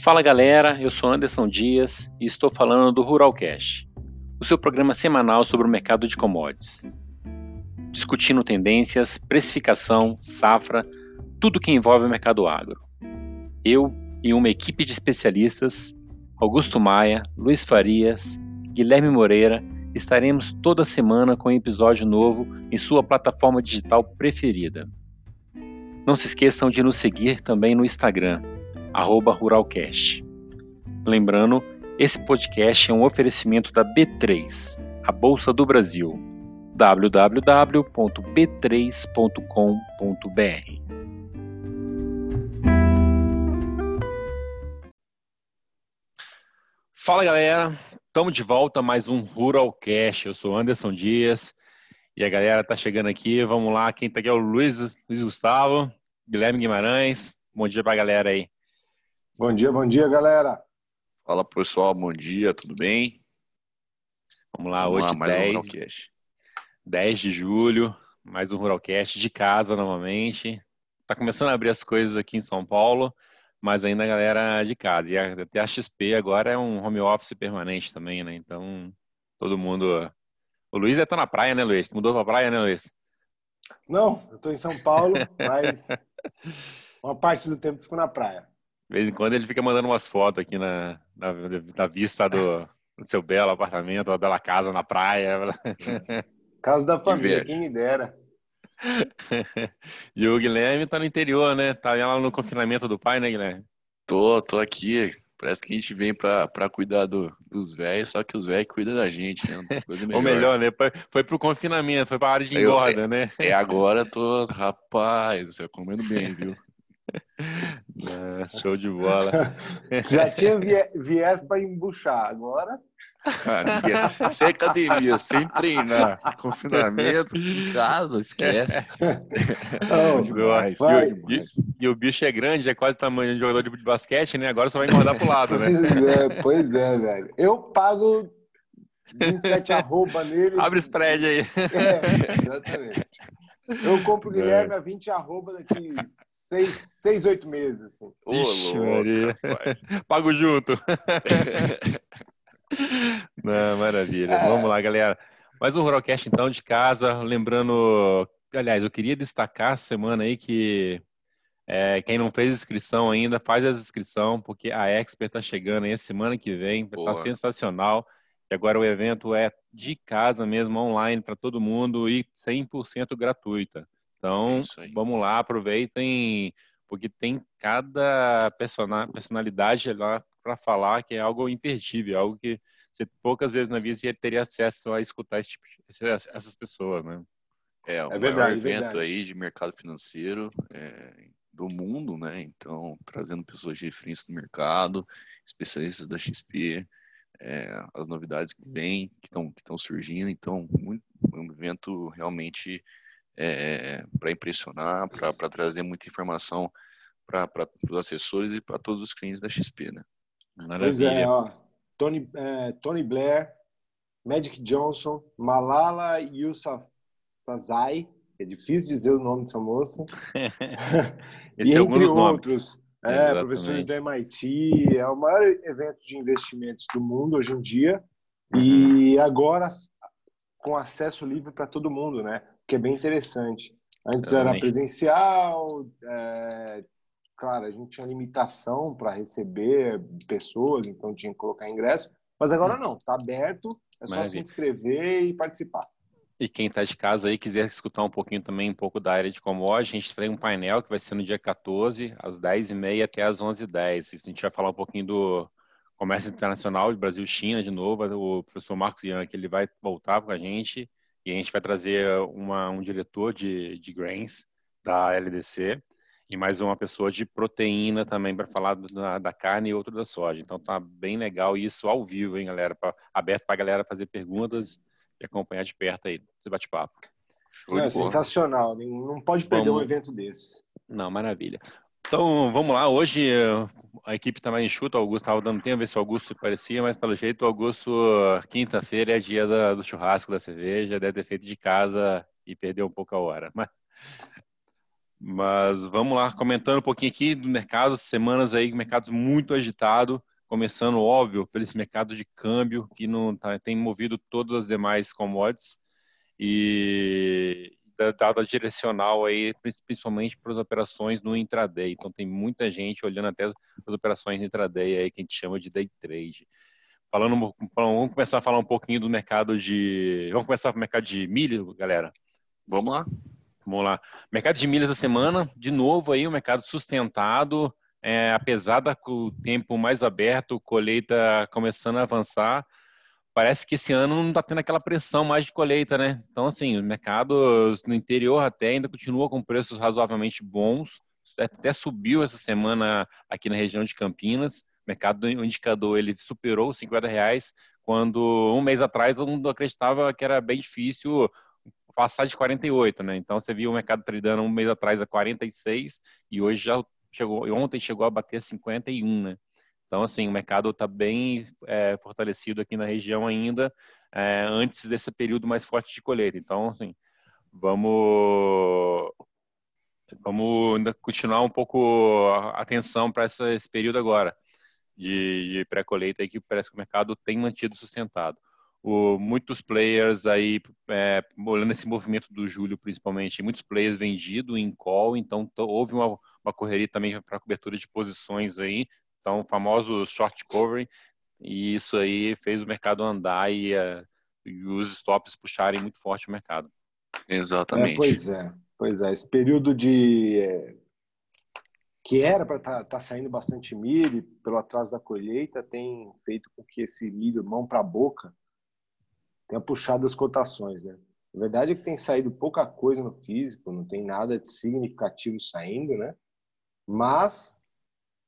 Fala galera, eu sou Anderson Dias e estou falando do Ruralcast, o seu programa semanal sobre o mercado de commodities. Discutindo tendências, precificação, safra, tudo que envolve o mercado agro. Eu e uma equipe de especialistas, Augusto Maia, Luiz Farias, Guilherme Moreira, estaremos toda semana com um episódio novo em sua plataforma digital preferida. Não se esqueçam de nos seguir também no Instagram, ruralcast. Lembrando, esse podcast é um oferecimento da B3, a Bolsa do Brasil, www.b3.com.br. Fala galera, estamos de volta a mais um Ruralcast. Eu sou Anderson Dias e a galera tá chegando aqui. Vamos lá, quem tá aqui é o Luiz, Luiz Gustavo, Guilherme Guimarães. Bom dia pra galera aí. Bom dia, bom dia, galera. Fala pessoal, bom dia, tudo bem? Vamos lá, Vamos hoje lá, 10, um 10 de julho, mais um Ruralcast de casa novamente. Tá começando a abrir as coisas aqui em São Paulo mas ainda a galera de casa. E até a XP agora é um home office permanente também, né? Então, todo mundo. O Luiz está na praia, né, Luiz? Mudou para praia, né, Luiz? Não, eu estou em São Paulo, mas uma parte do tempo fico na praia. De vez em quando ele fica mandando umas fotos aqui na, na, na vista do, do, seu belo apartamento, uma bela casa na praia. Casa da família, quem me dera. e o Guilherme tá no interior, né? Tá lá no confinamento do pai, né, Guilherme? Tô, tô aqui. Parece que a gente vem pra, pra cuidar do, dos velhos, só que os velhos cuidam da gente, né? Melhor. Ou melhor, né? Foi pro confinamento, foi pra área de engorda, eu, né? É, agora tô, rapaz, você comendo bem, viu? show de bola. Já tinha viés para embuchar, agora. Cara, sem academia, sem treinar, confinamento, em casa, esquece. Oh, demais. Vai, e, o, e, o bicho é grande, é quase o tamanho de um jogador de basquete, né? Agora só vai engordar pro lado, né? Pois é, pois é, velho. Eu pago 27 arroba nele. Abre spread aí. É, exatamente. Eu compro o Guilherme a 20 arroba daqui 6, 6 8 meses. Assim. Ixi, Maria. Pago junto. Não, maravilha. É. Vamos lá, galera. Mais um Ruralcast, então, de casa. Lembrando, aliás, eu queria destacar a semana aí que é, quem não fez inscrição ainda, faz a inscrição, porque a Expert está chegando aí a semana que vem. Está sensacional. E agora o evento é de casa mesmo, online para todo mundo e 100% gratuita. Então, é vamos lá, aproveitem, porque tem cada personalidade lá para falar que é algo imperdível, algo que você poucas vezes na vida você teria acesso a escutar esse tipo de, essas pessoas, né? É, o é verdade, maior evento verdade. aí de mercado financeiro é, do mundo, né? Então, trazendo pessoas de referência do mercado, especialistas da XP, é, as novidades que vêm, que estão que surgindo. Então, muito, um evento realmente é, para impressionar, para trazer muita informação para os assessores e para todos os clientes da XP, né? Maravilha. Pois é, ó, Tony, é, Tony Blair, Magic Johnson, Malala Yousafzai, é difícil dizer o nome dessa moça. e é entre outros. É, Exatamente. professores do MIT, é o maior evento de investimentos do mundo hoje em dia. Uhum. E agora com acesso livre para todo mundo, né? Que é bem interessante. Antes Exatamente. era presencial, é, claro, a gente tinha limitação para receber pessoas, então tinha que colocar ingresso. Mas agora uhum. não, está aberto, é só Maravilha. se inscrever e participar. E quem está de casa aí quiser escutar um pouquinho também, um pouco da área de commodities, a gente tem um painel que vai ser no dia 14, às 10h30 até às 11h10. A gente vai falar um pouquinho do comércio internacional de Brasil-China de novo. O professor Marcos Ian, que ele vai voltar com a gente e a gente vai trazer uma, um diretor de, de grains da LDC e mais uma pessoa de proteína também para falar da, da, carne e outro da soja. Então tá bem legal isso ao vivo, hein, galera? Pra, aberto para a galera fazer perguntas e acompanhar de perto aí esse bate-papo. É sensacional, não pode perder vamos... um evento desses. Não, maravilha. Então, vamos lá. Hoje a equipe está mais enxuta. O Augusto estava dando tempo, ver se o Augusto parecia, mas pelo jeito o Augusto, quinta-feira é dia da, do churrasco, da cerveja, deve ter feito de casa e perdeu um pouco a hora. Mas Mas vamos lá, comentando um pouquinho aqui do mercado, semanas aí, mercados muito agitado, começando, óbvio, pelo esse mercado de câmbio, que não tá, tem movido todas as demais commodities, e dado a direcional aí, principalmente para as operações no intraday. Então tem muita gente olhando até as operações intraday aí, que a gente chama de day trade. Falando, vamos começar a falar um pouquinho do mercado de. Vamos começar com o mercado de milho, galera? Vamos lá. Vamos lá. Mercado de milhas da semana, de novo aí, o um mercado sustentado, é, apesar do tempo mais aberto, colheita começando a avançar, parece que esse ano não está tendo aquela pressão mais de colheita, né? Então, assim, o mercado no interior até ainda continua com preços razoavelmente bons, até subiu essa semana aqui na região de Campinas, o mercado, o indicador, ele superou os 50 reais, quando um mês atrás todo mundo acreditava que era bem difícil passar de 48, né? Então você viu o mercado tradando um mês atrás a 46 e hoje já chegou, ontem chegou a bater 51, né? Então, assim, o mercado está bem é, fortalecido aqui na região ainda, é, antes desse período mais forte de colheita. Então, assim, vamos, vamos ainda continuar um pouco a atenção para esse período agora de, de pré-colheita que parece que o mercado tem mantido sustentado o, muitos players aí, é, olhando esse movimento do julho principalmente, muitos players vendidos em call, então houve uma, uma correria também para cobertura de posições aí, então o famoso short covering, e isso aí fez o mercado andar e, uh, e os stops puxarem muito forte o mercado. Exatamente. É, pois é, pois é, esse período de é, que era para estar tá, tá saindo bastante milho pelo atraso da colheita tem feito com que esse milho mão para a boca tenha puxado as cotações, né? A verdade é que tem saído pouca coisa no físico, não tem nada de significativo saindo, né? Mas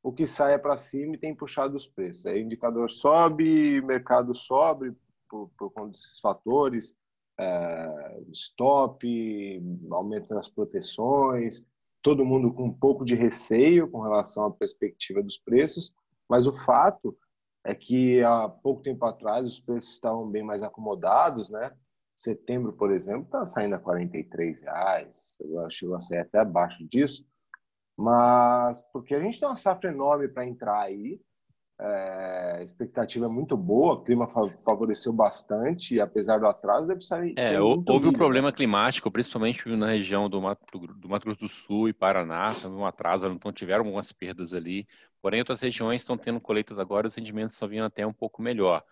o que sai é para cima e tem puxado os preços. Aí o indicador sobe, mercado sobe por, por conta desses fatores, é, stop, aumento nas proteções, todo mundo com um pouco de receio com relação à perspectiva dos preços, mas o fato é que há pouco tempo atrás os preços estavam bem mais acomodados, né? Setembro, por exemplo, está saindo a 43 reais, chegou a sair até abaixo disso, mas porque a gente tem uma safra enorme para entrar aí, é, a expectativa é muito boa, o clima favoreceu bastante, e apesar do atraso, deve sair. É, houve um problema climático, principalmente na região do Mato, do Mato Grosso do Sul e Paraná, teve um atraso, então tiveram algumas perdas ali. Porém, outras regiões estão tendo colheitas agora, os rendimentos estão vindo até um pouco melhor.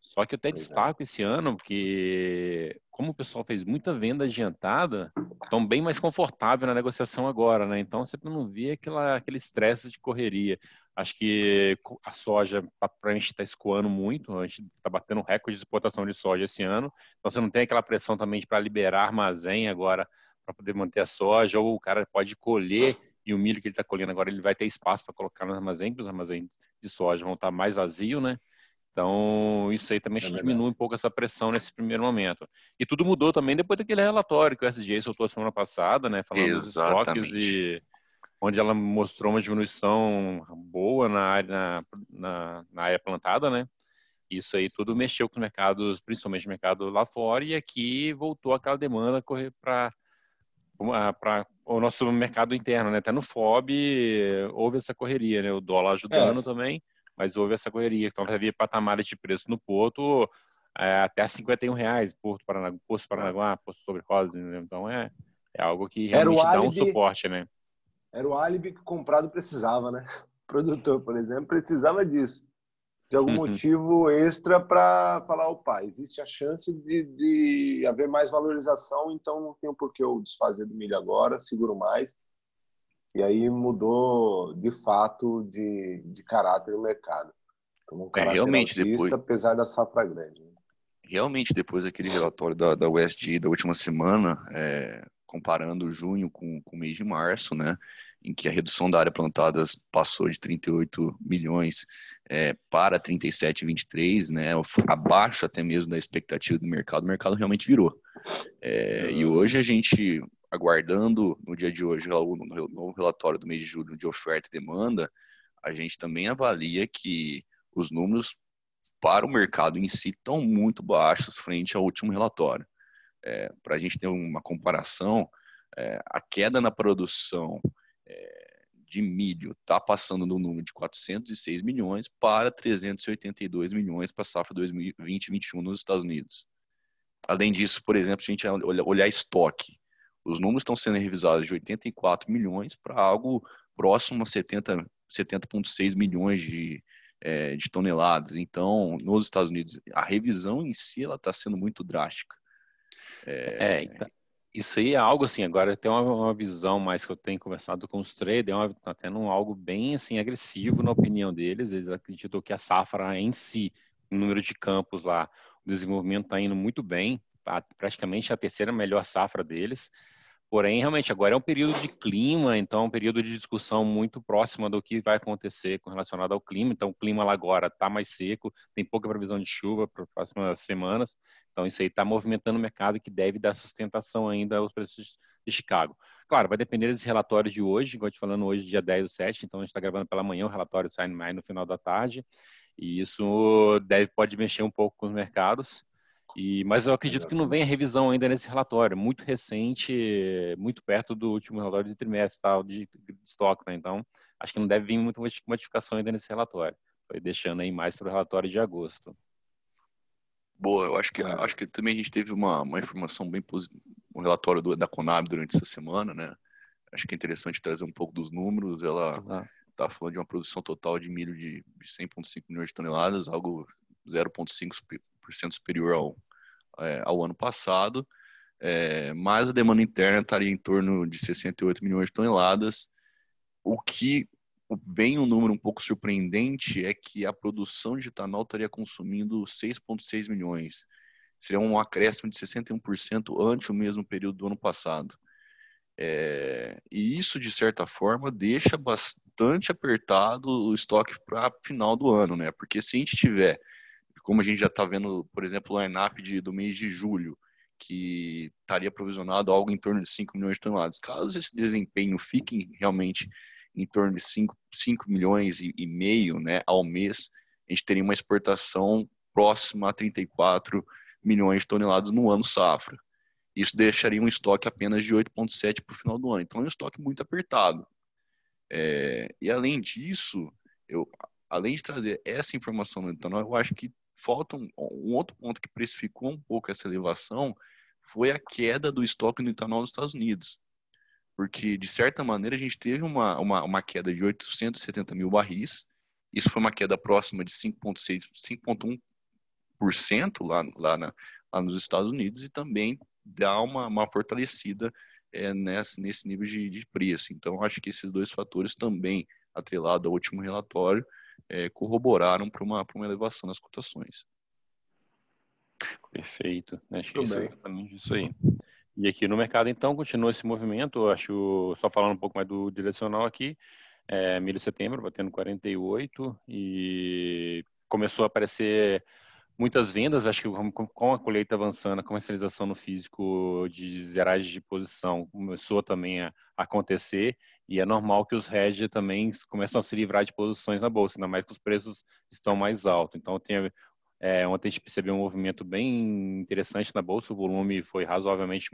Só que eu até pois destaco é. esse ano, porque como o pessoal fez muita venda adiantada, estão bem mais confortável na negociação agora, né? Então você não vê aquela, aquele estresse de correria. Acho que a soja, para a gente está escoando muito, a gente está batendo recorde de exportação de soja esse ano, então você não tem aquela pressão também para liberar armazém agora para poder manter a soja, ou o cara pode colher e o milho que ele está colhendo agora ele vai ter espaço para colocar no armazém, porque os armazéns de soja vão estar tá mais vazios, né? Então, isso aí também é diminui um pouco essa pressão nesse primeiro momento. E tudo mudou também depois daquele relatório que o SGA soltou semana passada, né? Falando Exatamente. dos estoques e onde ela mostrou uma diminuição boa na área, na, na área plantada, né? Isso aí tudo mexeu com os mercados, principalmente o mercado lá fora, e aqui voltou aquela demanda correr para para o nosso mercado interno, né? Até no FOB houve essa correria, né? O dólar ajudando é. também, mas houve essa correria. Então havia patamares de preço no Porto é, até 51 reais, Porto Paranaguá, Poço Paranaguá, Poço Sobre Rosa, né? então é, é algo que realmente dá um suporte, né? Era o álibi que o comprado precisava, né? O produtor, por exemplo, precisava disso. De algum motivo extra para falar, opa, existe a chance de, de haver mais valorização, então não tem por que eu desfazer do milho agora, seguro mais. E aí mudou, de fato, de, de caráter o mercado. Um é, caráter é, realmente, autista, depois... apesar da safra grande. Né? Realmente, depois daquele relatório da, da USG da última semana, é, comparando junho com, com o mês de março, né, em que a redução da área plantada passou de 38 milhões é, para 37,23, né, abaixo até mesmo da expectativa do mercado, o mercado realmente virou. É, e hoje a gente, aguardando no dia de hoje o novo relatório do mês de julho de oferta e demanda, a gente também avalia que os números para o mercado em si estão muito baixos frente ao último relatório. É, Para a gente ter uma comparação, é, a queda na produção é, de milho está passando do número de 406 milhões para 382 milhões para a safra 2020-2021 nos Estados Unidos. Além disso, por exemplo, se a gente olhar estoque, os números estão sendo revisados de 84 milhões para algo próximo a 70,6 70, milhões de, é, de toneladas. Então, nos Estados Unidos, a revisão em si ela está sendo muito drástica. É, é então, isso aí é algo assim, agora tem uma, uma, visão mais que eu tenho conversado com os traders, está tendo um, algo bem assim agressivo na opinião deles, eles acreditam que a safra em si, o número de campos lá, o desenvolvimento está indo muito bem, praticamente a terceira melhor safra deles, Porém, realmente, agora é um período de clima, então é um período de discussão muito próxima do que vai acontecer com relacionado ao clima. Então, o clima lá agora está mais seco, tem pouca previsão de chuva para as próximas semanas. Então, isso aí está movimentando o mercado que deve dar sustentação ainda aos preços de Chicago. Claro, vai depender desse relatório de hoje, igual te falando hoje, dia 10 do 7, então a gente está gravando pela manhã, o relatório sai mais no final da tarde, e isso deve, pode mexer um pouco com os mercados. E, mas eu acredito que não vem a revisão ainda nesse relatório, muito recente, muito perto do último relatório de trimestre tal, de, de estoque, né? então acho que não deve vir muita modificação ainda nesse relatório. Foi deixando aí mais para o relatório de agosto. Boa, eu acho que acho que também a gente teve uma, uma informação bem positiva, um relatório do, da Conab durante essa semana, né? Acho que é interessante trazer um pouco dos números. Ela está falando de uma produção total de milho de 100,5 milhões de toneladas, algo 0,5% superior ao, é, ao ano passado, é, mas a demanda interna estaria em torno de 68 milhões de toneladas. O que vem um número um pouco surpreendente é que a produção de etanol estaria consumindo 6,6 milhões. Seria um acréscimo de 61% ante o mesmo período do ano passado. É, e isso, de certa forma, deixa bastante apertado o estoque para final do ano, né? Porque se a gente tiver como a gente já está vendo, por exemplo, o line-up do mês de julho, que estaria provisionado algo em torno de 5 milhões de toneladas. Caso esse desempenho fique realmente em torno de 5, 5 milhões e, e meio né, ao mês, a gente teria uma exportação próxima a 34 milhões de toneladas no ano safra. Isso deixaria um estoque apenas de 8,7 para o final do ano. Então é um estoque muito apertado. É, e além disso, eu, além de trazer essa informação no etanol, eu acho que falta um, um, outro ponto que precificou um pouco essa elevação foi a queda do estoque no etanol nos Estados Unidos. Porque, de certa maneira, a gente teve uma, uma, uma queda de 870 mil barris. Isso foi uma queda próxima de 5,6%, 5,1% lá, lá, na, lá nos Estados Unidos e também dá uma, uma fortalecida é, nesse, nesse nível de, de preço. Então, acho que esses dois fatores também, atrelado ao último relatório, é, corroboraram para uma, uma elevação nas cotações. Perfeito. Acho que isso é exatamente isso aí. E aqui no mercado, então, continua esse movimento. Acho, só falando um pouco mais do direcional aqui, é, milho de setembro batendo 48 e começou a aparecer muitas vendas, acho que com a colheita avançando, a comercialização no físico de zeragem de posição começou também a acontecer e é normal que os hedge também começam a se livrar de posições na bolsa, ainda mais que os preços estão mais altos. Então, tem, é, ontem a gente percebeu um movimento bem interessante na bolsa, o volume foi razoavelmente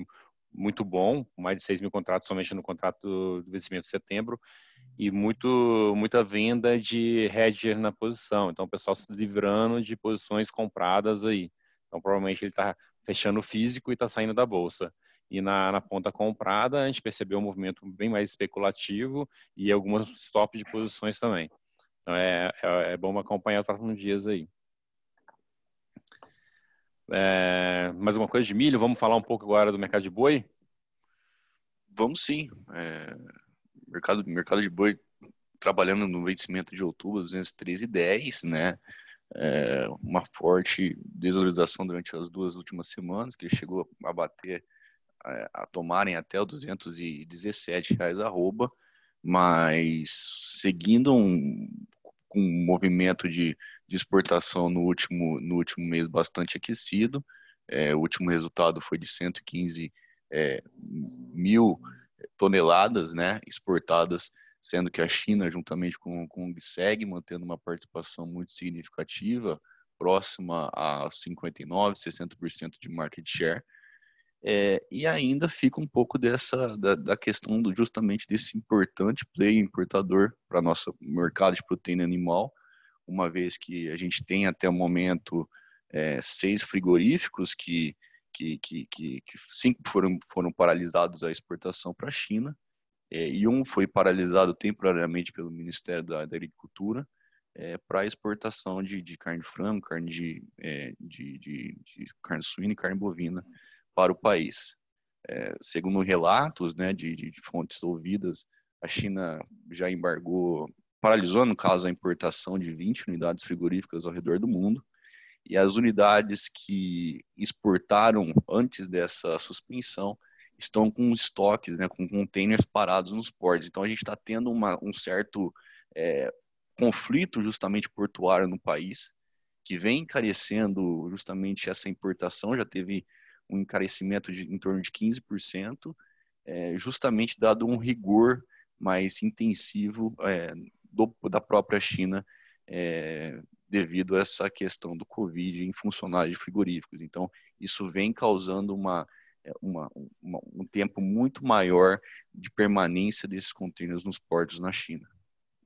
muito bom, mais de 6 mil contratos somente no contrato do vencimento de setembro, e muito, muita venda de hedger na posição. Então, o pessoal se livrando de posições compradas aí. Então, provavelmente ele está fechando o físico e está saindo da bolsa. E na, na, ponta comprada, a gente percebeu um movimento bem mais especulativo e algumas stops de posições também. Então, é, é, é bom acompanhar os próximos dias aí. É, mais uma coisa de milho, vamos falar um pouco agora do mercado de boi? Vamos sim. É, mercado, mercado de boi trabalhando no vencimento de outubro, 213,10, né? É, uma forte desvalorização durante as duas últimas semanas, que chegou a bater, é, a tomarem até o 217 reais arroba, mas seguindo um, um movimento de de exportação no último, no último mês bastante aquecido. É, o último resultado foi de 115 é, mil toneladas né, exportadas, sendo que a China, juntamente com, com o segue mantendo uma participação muito significativa, próxima a 59%, 60% de market share. É, e ainda fica um pouco dessa da, da, questão do, justamente desse importante play importador para nosso mercado de proteína animal, uma vez que a gente tem até o momento é, seis frigoríficos que, que, que, que, cinco foram, foram paralisados a exportação para a China, é, e um foi paralisado temporariamente pelo Ministério da, da Agricultura é, para exportação de, de, carne de frango, carne de, é, de, de, de, carne suína e carne bovina para o país. É, segundo relatos né, de, de fontes ouvidas, a China já embargou, paralisou, no caso, a importação de 20 unidades frigoríficas ao redor do mundo, e as unidades que exportaram antes dessa suspensão estão com estoques, né, com containers parados nos portos. Então a gente está tendo uma, um certo é, conflito justamente portuário no país, que vem encarecendo justamente essa importação, já teve um encarecimento de em torno de 15%, é, justamente dado um rigor mais intensivo é, do, da própria China é, devido a essa questão do Covid em funcionários frigoríficos. Então, isso vem causando uma é, uma, uma, um tempo muito maior de permanência desses contêineres nos portos na China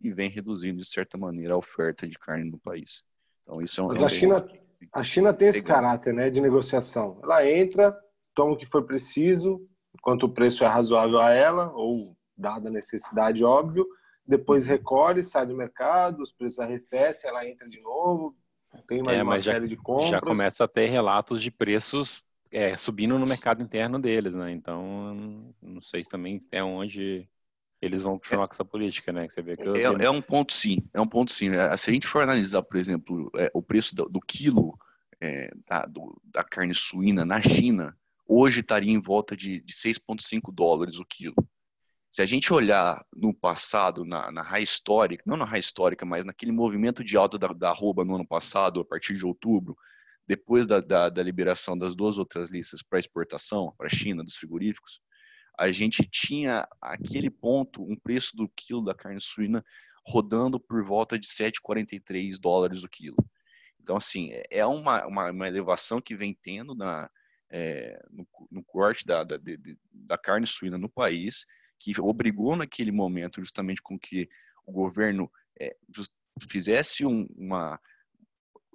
e vem reduzindo de certa maneira a oferta de carne no país. Então isso é um, Mas é a China a China tem esse caráter, né, de negociação. Ela entra, toma o que for preciso, enquanto o preço é razoável a ela ou dada a necessidade óbvio, depois uhum. recolhe, sai do mercado, os preços arrefecem, ela entra de novo, tem mais é, uma série já, de compras. Já começa a ter relatos de preços é, subindo no mercado interno deles, né? Então, não sei se também até onde eles vão continuar é, com essa política, né? Que você vê que é, é, um ponto sim, é um ponto sim. Né? Se a gente for analisar, por exemplo, é, o preço do, do quilo é, da, do, da, carne suína na China, hoje estaria em volta de, de 6,5 dólares o quilo. Se a gente olhar no passado, na, na raia histórica, não na raia histórica, mas naquele movimento de alta da, da arroba no ano passado, a partir de outubro, depois da, da, da liberação das duas outras listas para exportação para a China dos frigoríficos, a gente tinha aquele ponto um preço do quilo da carne suína rodando por volta de 7,43 dólares o quilo. Então, assim, é uma, uma, uma elevação que vem tendo na, é, no, no, corte da, da, de, da carne suína no país, que obrigou naquele momento justamente com que o governo é, fizesse um, uma,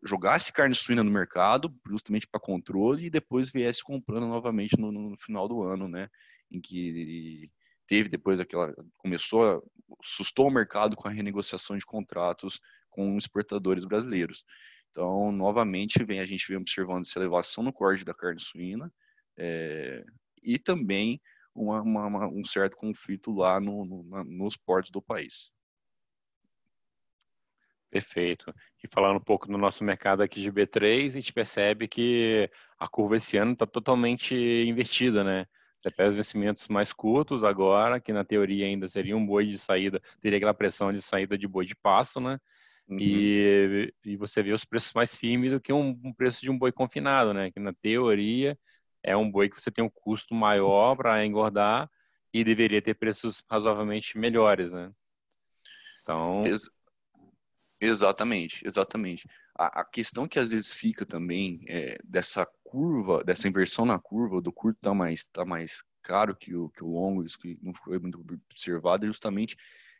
jogasse carne suína no mercado, justamente para controle, e depois viesse comprando novamente no, no, final do ano, né? Em que teve depois aquela. começou, sustou o mercado com a renegociação de contratos com exportadores brasileiros. Então, novamente, vem, a gente vem observando essa elevação no corte da carne suína é, e também uma, uma, um certo conflito lá no, no, nos portos do país. Perfeito. E falando um pouco do nosso mercado aqui de B3, a gente percebe que a curva esse ano está totalmente invertida, né? Você pega os vencimentos mais curtos agora, que na teoria ainda seria um boi de saída, teria aquela pressão de saída de boi de pasto, né? Uhum. E, e você vê os preços mais firmes do que um, um preço de um boi confinado, né? Que na teoria é um boi que você tem um custo maior para engordar e deveria ter preços razoavelmente melhores, né? Então, Exatamente, exatamente. A, a, questão que às vezes fica também é, dessa curva, dessa inversão na curva, do curto tá mais, tá mais caro que o, que o longo, isso que não foi muito observado, é justamente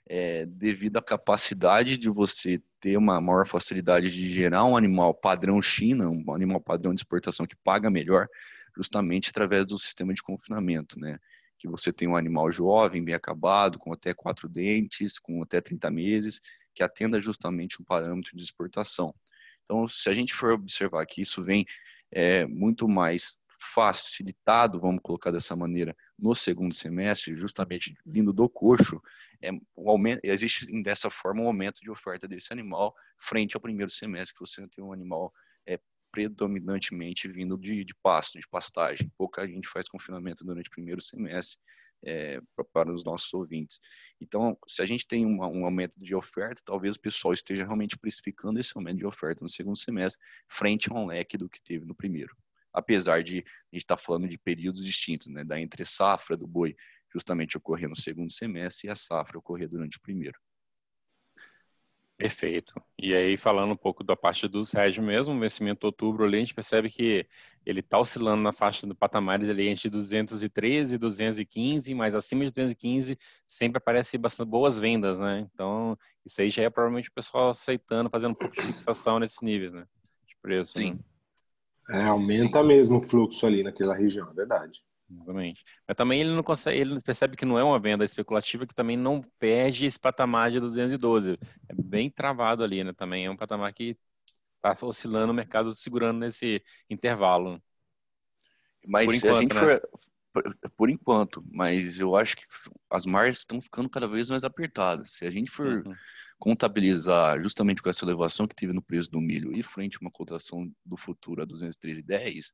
é, devido à capacidade de você ter uma maior facilidade de gerar um animal padrão China, um animal padrão de exportação que paga melhor, justamente através do sistema de confinamento, né? Que você tem um animal jovem, bem acabado, com até quatro dentes, com até 30 meses, que atenda justamente um parâmetro de exportação. Então, se a gente for observar que isso vem é, muito mais facilitado, vamos colocar dessa maneira, no segundo semestre, justamente vindo do coxo, é, um aumento, existe dessa forma um aumento de oferta desse animal frente ao primeiro semestre, que você tem um animal é, predominantemente vindo de, de pasto, de pastagem. Pouca gente faz confinamento durante o primeiro semestre, é, para os nossos ouvintes. Então, se a gente tem um, um, aumento de oferta, talvez o pessoal esteja realmente precificando esse aumento de oferta no segundo semestre, frente a um leque do que teve no primeiro. Apesar de a gente estar tá falando de períodos distintos, né, da entre safra do boi justamente ocorrer no segundo semestre e a safra ocorrer durante o primeiro. Perfeito. E aí, falando um pouco da parte dos hedge mesmo, o vencimento outubro ali, a gente percebe que ele está oscilando na faixa do patamar ali entre 213 e 215, mas acima de 215 sempre aparece bastante boas vendas, né? Então, isso aí já é provavelmente o pessoal aceitando, fazendo um pouco de fixação nesses níveis, né? De preço. Sim. Né? É, aumenta Sim. mesmo o fluxo ali naquela região, é verdade. Exatamente. Mas também ele não consegue, ele percebe que não é uma venda especulativa, que também não perde esse patamar de 212. É bem travado ali, né? Também é um patamar que está oscilando o mercado segurando nesse intervalo. Mas por enquanto, a gente né? for, por, por, enquanto, mas eu acho que as margens estão ficando cada vez mais apertadas. Se a gente for uhum. contabilizar justamente com essa elevação que teve no preço do milho e frente a uma cotação do futuro a 213,10,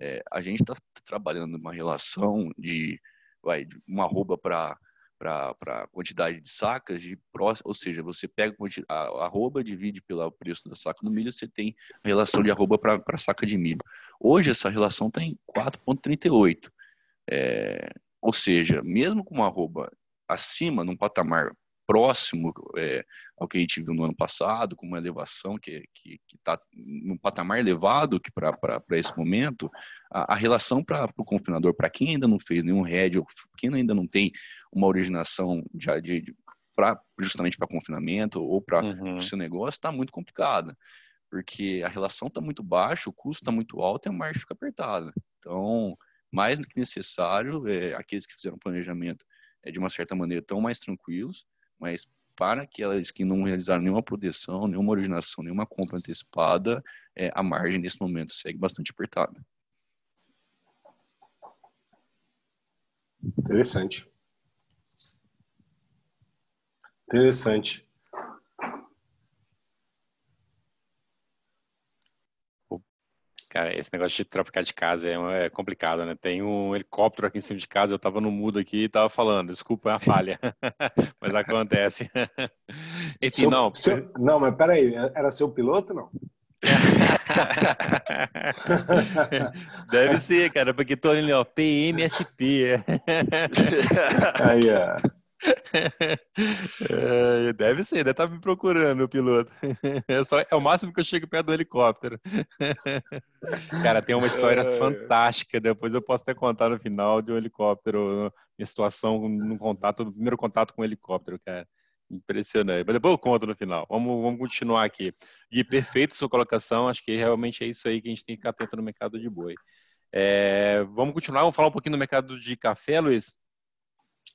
é, a gente está trabalhando uma relação de, vai, uma arroba para para quantidade de sacas, de ou seja, você pega a arroba, divide pelo preço da saca do milho, você tem a relação de arroba para saca de milho. Hoje essa relação está em 4,38. É, ou seja, mesmo com uma arroba acima, num patamar próximo é, ao que a gente viu no ano passado, com uma elevação que está num patamar elevado para esse momento, a, a relação para o confinador, para quem ainda não fez nenhum RED, ou quem ainda não tem uma originação de, de pra, justamente para confinamento ou para uhum. o seu negócio, está muito complicada, porque a relação está muito baixa, o custo está muito alto e a margem fica apertada. Então, mais do que necessário, é, aqueles que fizeram planejamento é, de uma certa maneira estão mais tranquilos, mas para aquelas que não realizaram nenhuma proteção, nenhuma originação, nenhuma compra antecipada, é, a margem nesse momento segue bastante apertada. Interessante. Interessante. Cara, esse negócio de trocar de casa é, é, complicado, né? Tem um helicóptero aqui em cima de casa, eu tava no mudo aqui e tava falando, desculpa, é uma falha, mas acontece. Enfim, seu, não. Seu, não, mas peraí, era seu piloto não? Deve ser, cara, porque tô ali, ó, PMSP. Aí, ó. É, deve ser, deve estar tá me procurando o piloto. É, só, é o máximo que eu chego perto do helicóptero. Cara, tem uma história fantástica. Depois eu posso até contar no final de um helicóptero, minha situação no contato, no primeiro contato com o helicóptero, cara. Impressionante. Mas depois eu conto no final. Vamos, vamos continuar aqui. E perfeito sua colocação. Acho que realmente é isso aí que a gente tem que ficar atento no mercado de boi. É, vamos continuar, vamos falar um pouquinho do mercado de café, Luiz?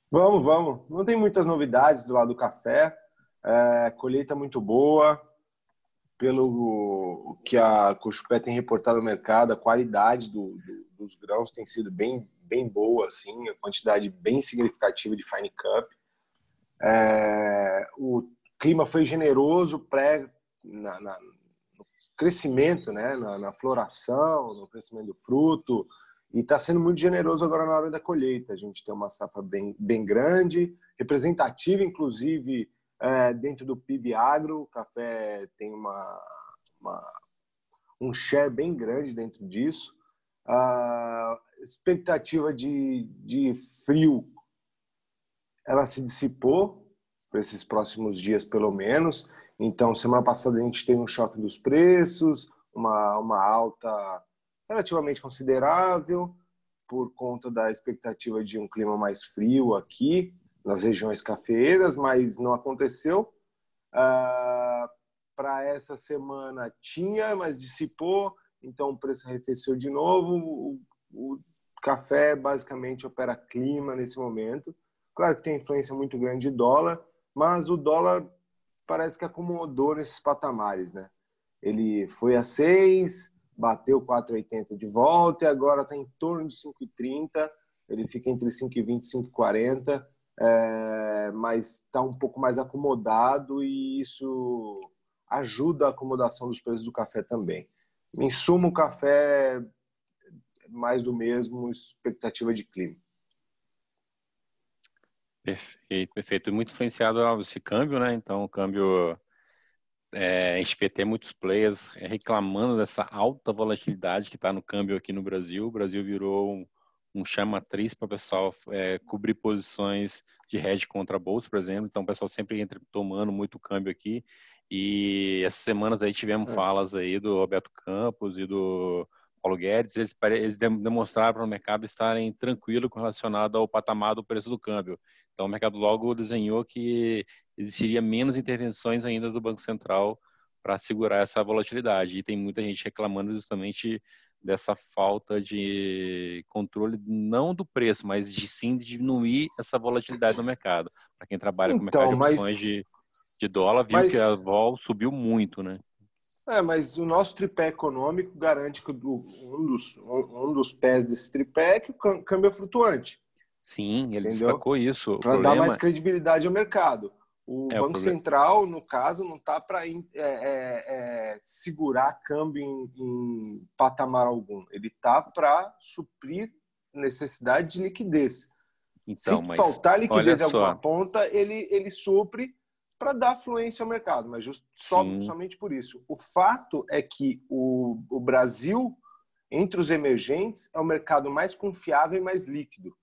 Vamos, vamos. Não tem muitas novidades do lado do café. É, colheita muito boa. Pelo que a Cochupé tem reportado no mercado, a qualidade do, do, dos grãos tem sido bem, bem boa, assim, a quantidade bem significativa de Fine Cup. É, o clima foi generoso pré, na, na, no crescimento, né, na, na floração, no crescimento do fruto, e está sendo muito generoso agora na hora da colheita. A gente tem uma safra bem, bem grande, representativa, inclusive, é, dentro do PIB agro. O café tem uma, uma um share bem grande dentro disso. A expectativa de, de frio ela se dissipou para esses próximos dias, pelo menos. Então, semana passada a gente teve um choque dos preços, uma, uma alta relativamente considerável por conta da expectativa de um clima mais frio aqui nas regiões cafeeiras, mas não aconteceu. Ah, Para essa semana tinha, mas dissipou, então o preço arrefeceu de novo. O, o café basicamente opera clima nesse momento. Claro que tem influência muito grande de dólar, mas o dólar parece que acomodou nesses patamares, né? Ele foi a 6, bateu 4,80 de volta e agora está em torno de 5,30. Ele fica entre 5,20 e 5,40, é, mas está um pouco mais acomodado e isso ajuda a acomodação dos preços do café também. Em suma, o café é mais do mesmo, expectativa de clima. Perfeito, perfeito. Muito influenciado esse câmbio, né? Então, o câmbio é, a gente vê até muitos players reclamando dessa alta volatilidade que está no câmbio aqui no Brasil. O Brasil virou um, um chama-atriz para o pessoal é, cobrir posições de hedge contra bolsa, por exemplo. Então, o pessoal sempre entra tomando muito câmbio aqui. E essas semanas aí tivemos é. falas aí do Roberto Campos e do Paulo Guedes, eles, eles demonstraram para o mercado estarem tranquilo com relacionado ao patamar do preço do câmbio. Então, o mercado logo desenhou que existiria menos intervenções ainda do Banco Central para segurar essa volatilidade. E tem muita gente reclamando justamente dessa falta de controle, não do preço, mas de sim de diminuir essa volatilidade no mercado. Para quem trabalha então, com mercado de opções mas, de, de dólar, viu mas, que a vol subiu muito, né? É, mas o nosso tripé econômico garante que um dos, um dos pés desse tripé é que o câmbio é flutuante. Sim, ele entendeu? destacou isso. Para dar mais credibilidade ao mercado. O é, Banco o Central, no caso, não está para é, é, é, segurar câmbio em, em patamar algum. Ele está para suprir necessidade de liquidez. Então, Se faltar liquidez em alguma ponta, ele, ele supre para dar fluência ao mercado, mas just, só, somente por isso. O fato é que o, o Brasil, entre os emergentes, é o mercado mais confiável e mais líquido.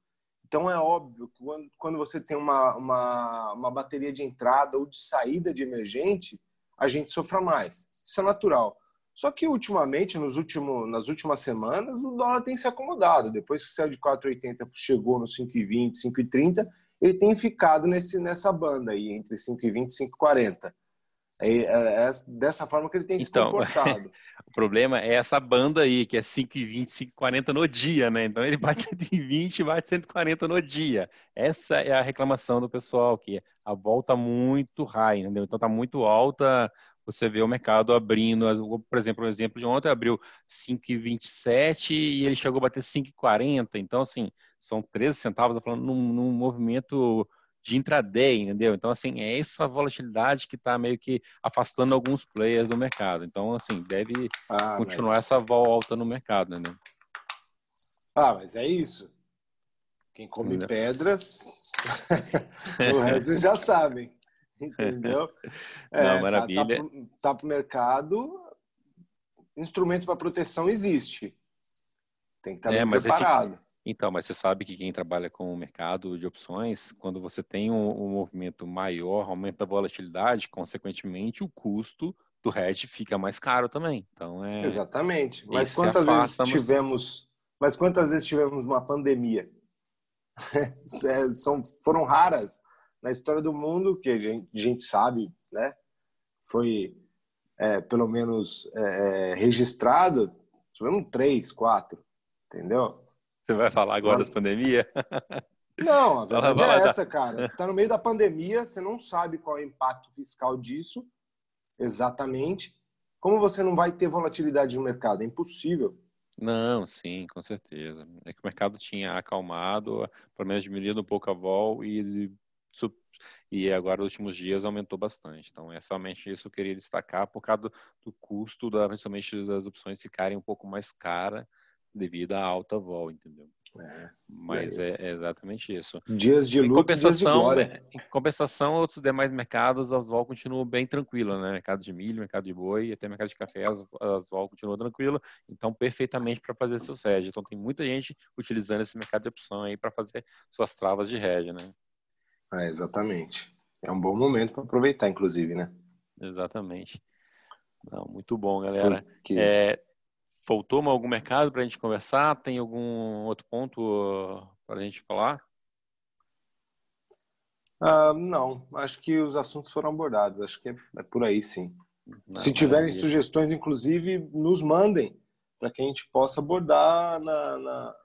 Então é óbvio que quando, quando você tem uma, uma, uma bateria de entrada ou de saída de emergente, a gente sofra mais. Isso é natural. Só que ultimamente, nos últimos, nas últimas semanas, o dólar tem se acomodado. Depois que saiu de 4,80, chegou no 5,20, 5,30, ele tem ficado nesse, nessa banda aí, entre 5,20 e 5,40. É, é, é, dessa forma que ele tem então, se comportado. o problema é essa banda aí, que é 5,20, 5,40 no dia, né? Então ele bate 120 e bate 140 no dia. Essa é a reclamação do pessoal, que a volta muito high, entendeu? Então tá muito alta, você vê o mercado abrindo, por exemplo, o exemplo de ontem abriu 5,27 e ele chegou a bater 5,40. Então, assim, são 13 centavos, falando num, num movimento de intraday, entendeu? Então, assim, é essa volatilidade que está meio que afastando alguns players do mercado. Então, assim, deve ah, continuar mas... essa volta no mercado, entendeu? Ah, mas é isso. Quem come pedras, o resto já sabem, entendeu? É, Não, maravilha. Tá, tá para o mercado, instrumento para proteção existe. Tem que estar tá é, preparado. Então, mas você sabe que quem trabalha com o mercado de opções, quando você tem um, um movimento maior, aumenta a volatilidade, consequentemente o custo do hedge fica mais caro também. Então é Exatamente. Mas quantas vezes tivemos, mas quantas vezes tivemos uma pandemia? É, são foram raras na história do mundo que a gente, a gente sabe, né? Foi é, pelo menos é, é registrado, tivemos três, quatro, entendeu? Você vai falar agora das pandemias? Não, a verdade é essa, cara. Você está no meio da pandemia, você não sabe qual é o impacto fiscal disso, exatamente. Como você não vai ter volatilidade no mercado? É impossível. Não, sim, com certeza. É que o mercado tinha acalmado, pelo menos diminuído um pouco a vol e, e agora nos últimos dias aumentou bastante. Então é somente isso que eu queria destacar por causa do, do custo, da, principalmente das opções ficarem um pouco mais caras devido à alta vol, entendeu? É, Mas é, é, exatamente isso. Dias de luta, dias de glória. Em compensação, outros demais mercados, as vol continuam bem tranquilas, né? Mercado de milho, mercado de boi, até mercado de café, as, as vol continuam tranquilas, então perfeitamente para fazer seus hedge. Então tem muita gente utilizando esse mercado de opção aí para fazer suas travas de hedge, né? É, exatamente. É um bom momento para aproveitar, inclusive, né? Exatamente. Não, muito bom, galera. Porque... É, faltou algum mercado para a gente conversar? Tem algum outro ponto uh, para a gente falar? Uh, não, acho que os assuntos foram abordados. Acho que é, é por aí, sim. Não, Se tiverem maravilha. sugestões, inclusive, nos mandem para que a gente possa abordar na, na,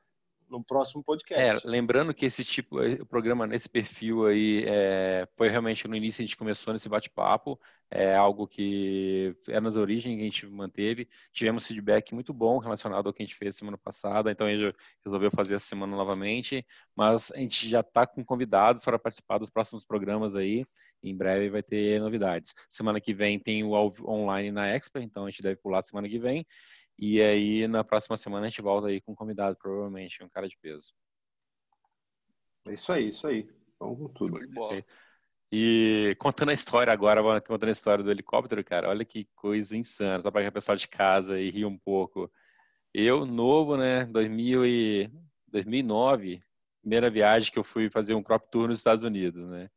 no próximo podcast. É, lembrando que esse tipo, o programa nesse perfil aí, é, foi realmente no início a gente começou nesse bate-papo, é algo que é nas origens que a gente manteve. Tivemos feedback muito bom relacionado ao que a gente fez semana passada, então a gente resolveu fazer essa semana novamente, mas a gente já está com convidados para participar dos próximos programas aí. Em breve vai ter novidades. Semana que vem tem o online na Expo, então a gente deve pular semana que vem. E aí, na próxima semana, a gente volta aí com um convidado, provavelmente, um cara de peso. É isso aí, isso aí. Vamos com tudo. E contando a história agora, contando a história do helicóptero, cara, olha que coisa insana. Só para que o pessoal de casa e rir um pouco. Eu, novo, né, 2000 e 2009, primeira viagem que eu fui fazer um crop tour nos Estados Unidos, né?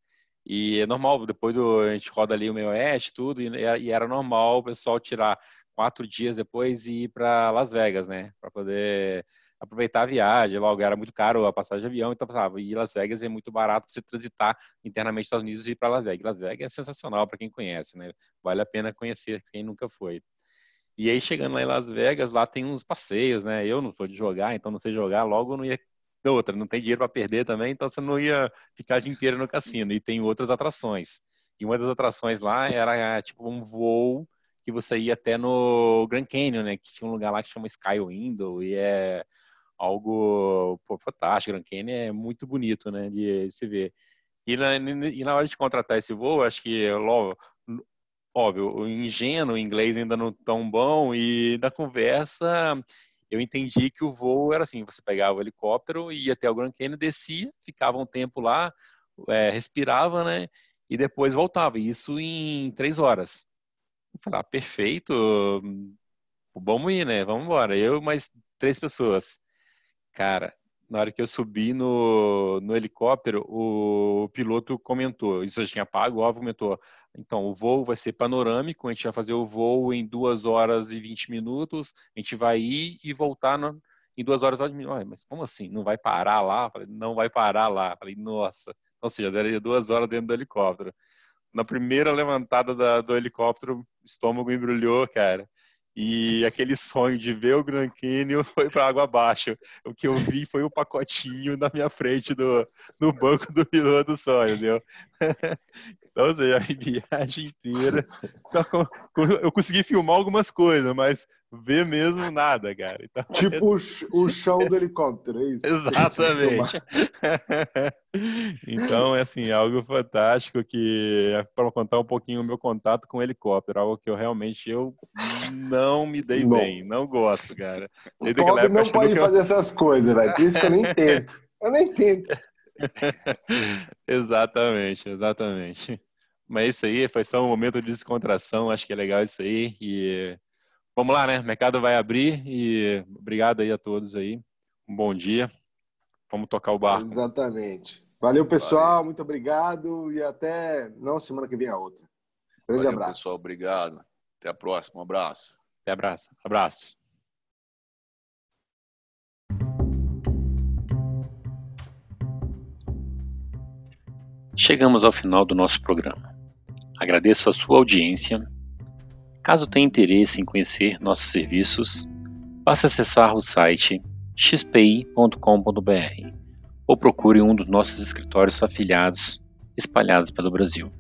E é normal, depois do, a gente roda ali o meio oeste, tudo, e, e era normal o pessoal tirar quatro dias depois e ir para Las Vegas, né? Para poder aproveitar a viagem. Logo, era muito caro a passagem de avião, então pensava, ir Las Vegas é muito barato para você transitar internamente nos Estados Unidos e ir para Las Vegas. Las Vegas é sensacional para quem conhece, né? Vale a pena conhecer quem nunca foi. E aí, chegando lá em Las Vegas, lá tem uns passeios, né? Eu não sou de jogar, então não sei jogar, logo não ia outra, não tem dinheiro para perder também, então você não ia ficar o dia inteiro no cassino. E tem outras atrações. E uma das atrações lá era tipo um voo que você ia até no Grand Canyon, né? Que tinha um lugar lá que chama Sky Window e é algo pô, fantástico. Grand Canyon é muito bonito, né? De, de se ver. E na, e na hora de contratar esse voo, acho que logo, óbvio, o ingênuo, inglês ainda não tão bom e na conversa eu entendi que o voo era assim, você pegava o helicóptero, ia até o Grand Canyon, descia, ficava um tempo lá, é, respirava, né? E depois voltava. Isso em três horas. Eu falei, ah, perfeito, vamos ir, né? Vamos embora. Eu mais três pessoas. Cara, na hora que eu subi no, no helicóptero, o piloto comentou, isso já tinha pago, óbvio, comentou, então o voo vai ser panorâmico, a gente vai fazer o voo em 2 horas e 20 minutos, a gente vai ir e voltar no, em 2 horas e 20 minutos. Mas como assim? Não vai parar lá? Falei, não vai parar lá. Falei, nossa. Ou seja, daria duas horas dentro do helicóptero. Na primeira levantada da, do helicóptero, o estômago embrulhou, cara e aquele sonho de ver o Grand Canyon foi para água abaixo. O que eu vi foi o pacotinho na minha frente do, no banco do piloto do sonho, entendeu? Então, ou seja, a viagem inteira eu consegui filmar algumas coisas, mas ver mesmo nada, cara. Então, tipo é... o chão do helicóptero, é isso? Exatamente. então, é assim, algo fantástico que é para contar um pouquinho o meu contato com o helicóptero, algo que eu realmente eu não me dei Bom, bem, não gosto, cara. o pobre não pode fazer eu... essas coisas, velho. Por isso que eu nem tento. Eu nem tento. exatamente, exatamente. Mas é isso aí, foi só um momento de descontração, acho que é legal isso aí. E vamos lá, né? O mercado vai abrir e obrigado aí a todos aí. Um bom dia. Vamos tocar o barco. Exatamente. Valeu, pessoal. Valeu. Muito obrigado e até não semana que vem a outra. Grande Valeu, abraço. pessoal. Obrigado. Até a próxima. Um abraço. Até abraço. Abraço. Chegamos ao final do nosso programa. Agradeço a sua audiência. Caso tenha interesse em conhecer nossos serviços, basta acessar o site xpi.com.br ou procure um dos nossos escritórios afiliados espalhados pelo Brasil.